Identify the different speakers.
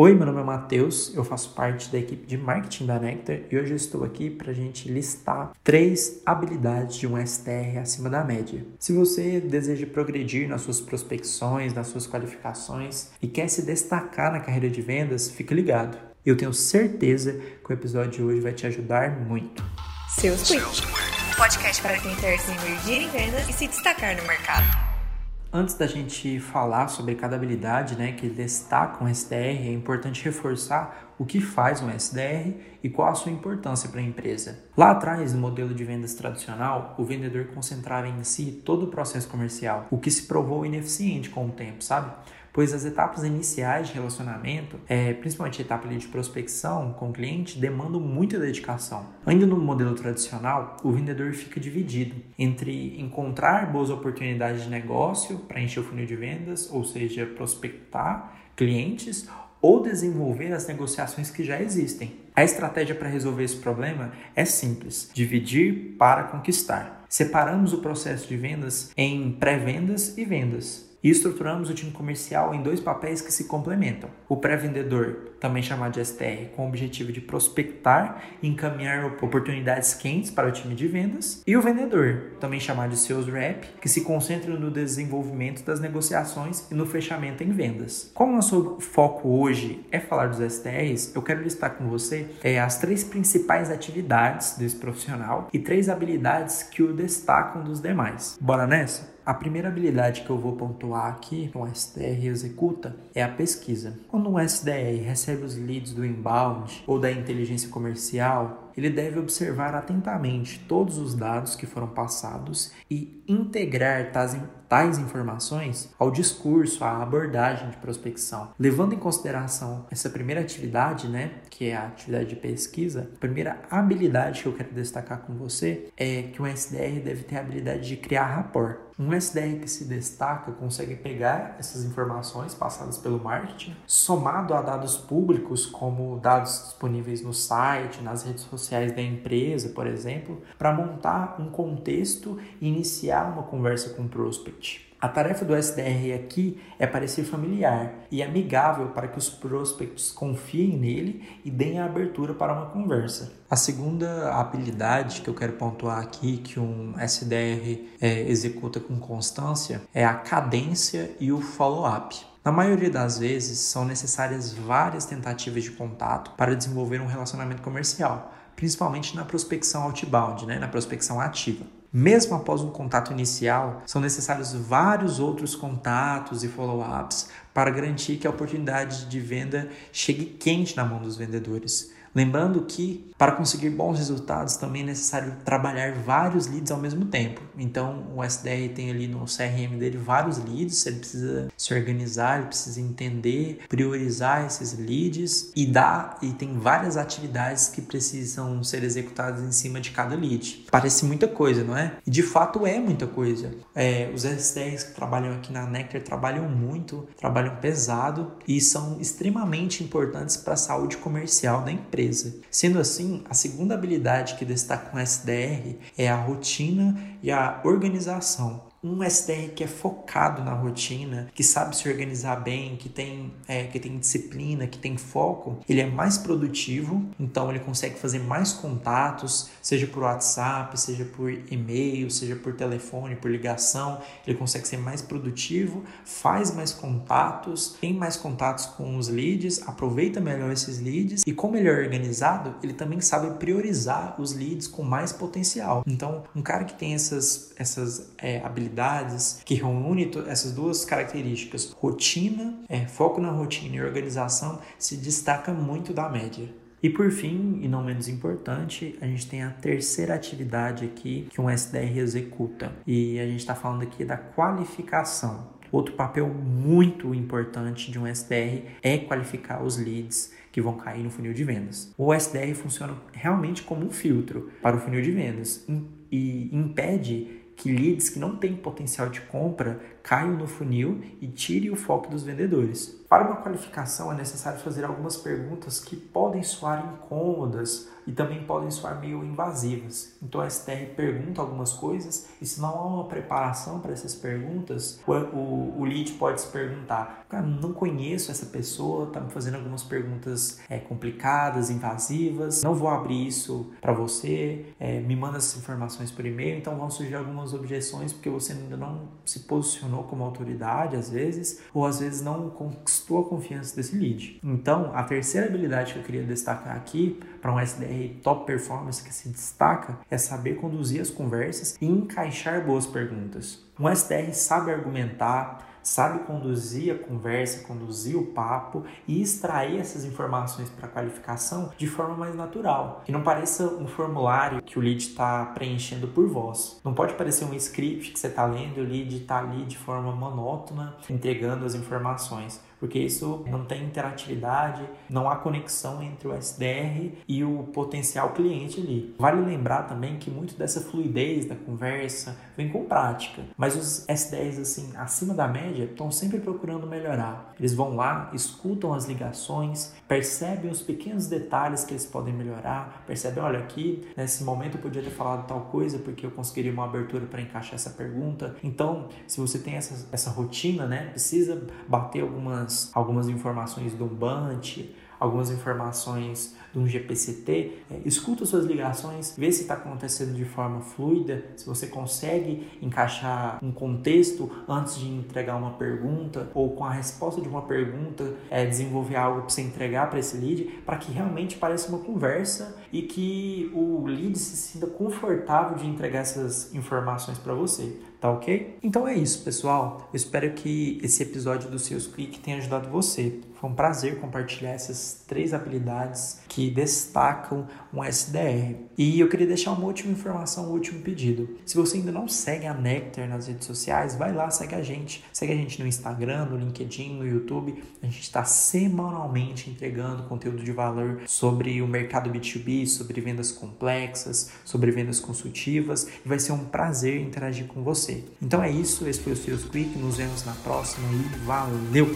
Speaker 1: Oi, meu nome é Matheus, eu faço parte da equipe de marketing da Nectar e hoje eu estou aqui para a gente listar três habilidades de um STR acima da média. Se você deseja progredir nas suas prospecções, nas suas qualificações e quer se destacar na carreira de vendas, fique ligado. Eu tenho certeza que o episódio de hoje vai te ajudar muito.
Speaker 2: Seus Quick, podcast para quem quer se emergir em vendas e se destacar no mercado.
Speaker 1: Antes da gente falar sobre cada habilidade né, que destaca um SDR, é importante reforçar o que faz um SDR e qual a sua importância para a empresa. Lá atrás, no modelo de vendas tradicional, o vendedor concentrava em si todo o processo comercial, o que se provou ineficiente com o tempo, sabe? pois as etapas iniciais de relacionamento, é, principalmente a etapa de prospecção com o cliente, demandam muita dedicação. Ainda no modelo tradicional, o vendedor fica dividido entre encontrar boas oportunidades de negócio para encher o funil de vendas, ou seja, prospectar clientes ou desenvolver as negociações que já existem. A estratégia para resolver esse problema é simples: dividir para conquistar. Separamos o processo de vendas em pré-vendas e vendas e estruturamos o time comercial em dois papéis que se complementam. O pré-vendedor, também chamado de STR, com o objetivo de prospectar e encaminhar oportunidades quentes para o time de vendas, e o vendedor, também chamado de Sales Rep, que se concentra no desenvolvimento das negociações e no fechamento em vendas. Como nosso foco hoje é falar dos STRs, eu quero listar com você é, as três principais atividades desse profissional e três habilidades que o destacam dos demais. Bora nessa? A primeira habilidade que eu vou pontuar aqui que SDR executa é a pesquisa. Quando um SDR recebe os leads do inbound ou da inteligência comercial, ele deve observar atentamente todos os dados que foram passados e integrar tais, tais informações ao discurso, à abordagem de prospecção. Levando em consideração essa primeira atividade, né, que é a atividade de pesquisa, a primeira habilidade que eu quero destacar com você é que um SDR deve ter a habilidade de criar rapport. Um SDR que se destaca consegue pegar essas informações passadas pelo marketing, somado a dados públicos, como dados disponíveis no site, nas redes sociais sociais da empresa, por exemplo, para montar um contexto e iniciar uma conversa com o prospect. A tarefa do SDR aqui é parecer familiar e amigável para que os prospects confiem nele e deem a abertura para uma conversa. A segunda habilidade que eu quero pontuar aqui, que um SDR é, executa com constância, é a cadência e o follow-up. Na maioria das vezes, são necessárias várias tentativas de contato para desenvolver um relacionamento comercial, principalmente na prospecção outbound, né, na prospecção ativa. Mesmo após um contato inicial, são necessários vários outros contatos e follow-ups para garantir que a oportunidade de venda chegue quente na mão dos vendedores. Lembrando que para conseguir bons resultados também é necessário trabalhar vários leads ao mesmo tempo. Então o SDR tem ali no CRM dele vários leads, ele precisa se organizar, ele precisa entender, priorizar esses leads e dar e tem várias atividades que precisam ser executadas em cima de cada lead. Parece muita coisa, não é? E de fato é muita coisa. É, os SDRs que trabalham aqui na Nectar trabalham muito, trabalham pesado e são extremamente importantes para a saúde comercial da empresa. Sendo assim, a segunda habilidade que destaca um SDR é a rotina e a organização um SDR que é focado na rotina, que sabe se organizar bem, que tem, é, que tem disciplina, que tem foco, ele é mais produtivo, então ele consegue fazer mais contatos, seja por WhatsApp, seja por e-mail, seja por telefone, por ligação, ele consegue ser mais produtivo, faz mais contatos, tem mais contatos com os leads, aproveita melhor esses leads e como ele é organizado, ele também sabe priorizar os leads com mais potencial. Então, um cara que tem essas, essas é, habilidades habilidades que reúne essas duas características, rotina, é, foco na rotina e organização, se destaca muito da média. E por fim, e não menos importante, a gente tem a terceira atividade aqui que um SDR executa. E a gente está falando aqui da qualificação. Outro papel muito importante de um SDR é qualificar os leads que vão cair no funil de vendas. O SDR funciona realmente como um filtro para o funil de vendas e impede que leads que não têm potencial de compra caiam no funil e tire o foco dos vendedores. Para uma qualificação é necessário fazer algumas perguntas que podem soar incômodas e também podem soar meio invasivas. Então a STR pergunta algumas coisas e se não há uma preparação para essas perguntas, o, o, o lead pode se perguntar: cara, não conheço essa pessoa, está me fazendo algumas perguntas é, complicadas, invasivas, não vou abrir isso para você, é, me manda essas informações por e-mail, então vão surgir algumas objeções porque você ainda não se posicionou como autoridade às vezes, ou às vezes não conquistou a confiança desse lead. Então, a terceira habilidade que eu queria destacar aqui para um SDR top performance que se destaca é saber conduzir as conversas e encaixar boas perguntas. Um SDR sabe argumentar, sabe conduzir a conversa, conduzir o papo e extrair essas informações para qualificação de forma mais natural. Que não pareça um formulário que o lead está preenchendo por voz. Não pode parecer um script que você está lendo e o lead está ali de forma monótona entregando as informações porque isso não tem interatividade, não há conexão entre o SDR e o potencial cliente ali. Vale lembrar também que muito dessa fluidez da conversa vem com prática, mas os SDRs assim acima da média estão sempre procurando melhorar. Eles vão lá, escutam as ligações, percebem os pequenos detalhes que eles podem melhorar, percebem, olha aqui, nesse momento eu podia ter falado tal coisa porque eu conseguiria uma abertura para encaixar essa pergunta. Então, se você tem essa, essa rotina, né, precisa bater algumas algumas, algumas informações do Bunch, algumas informações de um GPCT, é, escuta suas ligações, vê se está acontecendo de forma fluida, se você consegue encaixar um contexto antes de entregar uma pergunta ou com a resposta de uma pergunta é, desenvolver algo para você entregar para esse lead, para que realmente pareça uma conversa e que o lead se sinta confortável de entregar essas informações para você. Tá ok? Então é isso, pessoal. Eu espero que esse episódio do Seus Click tenha ajudado você. Foi um prazer compartilhar essas três habilidades que destacam um SDR. E eu queria deixar uma última informação, um último pedido. Se você ainda não segue a Nectar nas redes sociais, vai lá, segue a gente. Segue a gente no Instagram, no LinkedIn, no YouTube. A gente está semanalmente entregando conteúdo de valor sobre o mercado B2B, sobre vendas complexas, sobre vendas consultivas. E vai ser um prazer interagir com você. Então é isso, esse foi o Seus Quick. Nos vemos na próxima e valeu!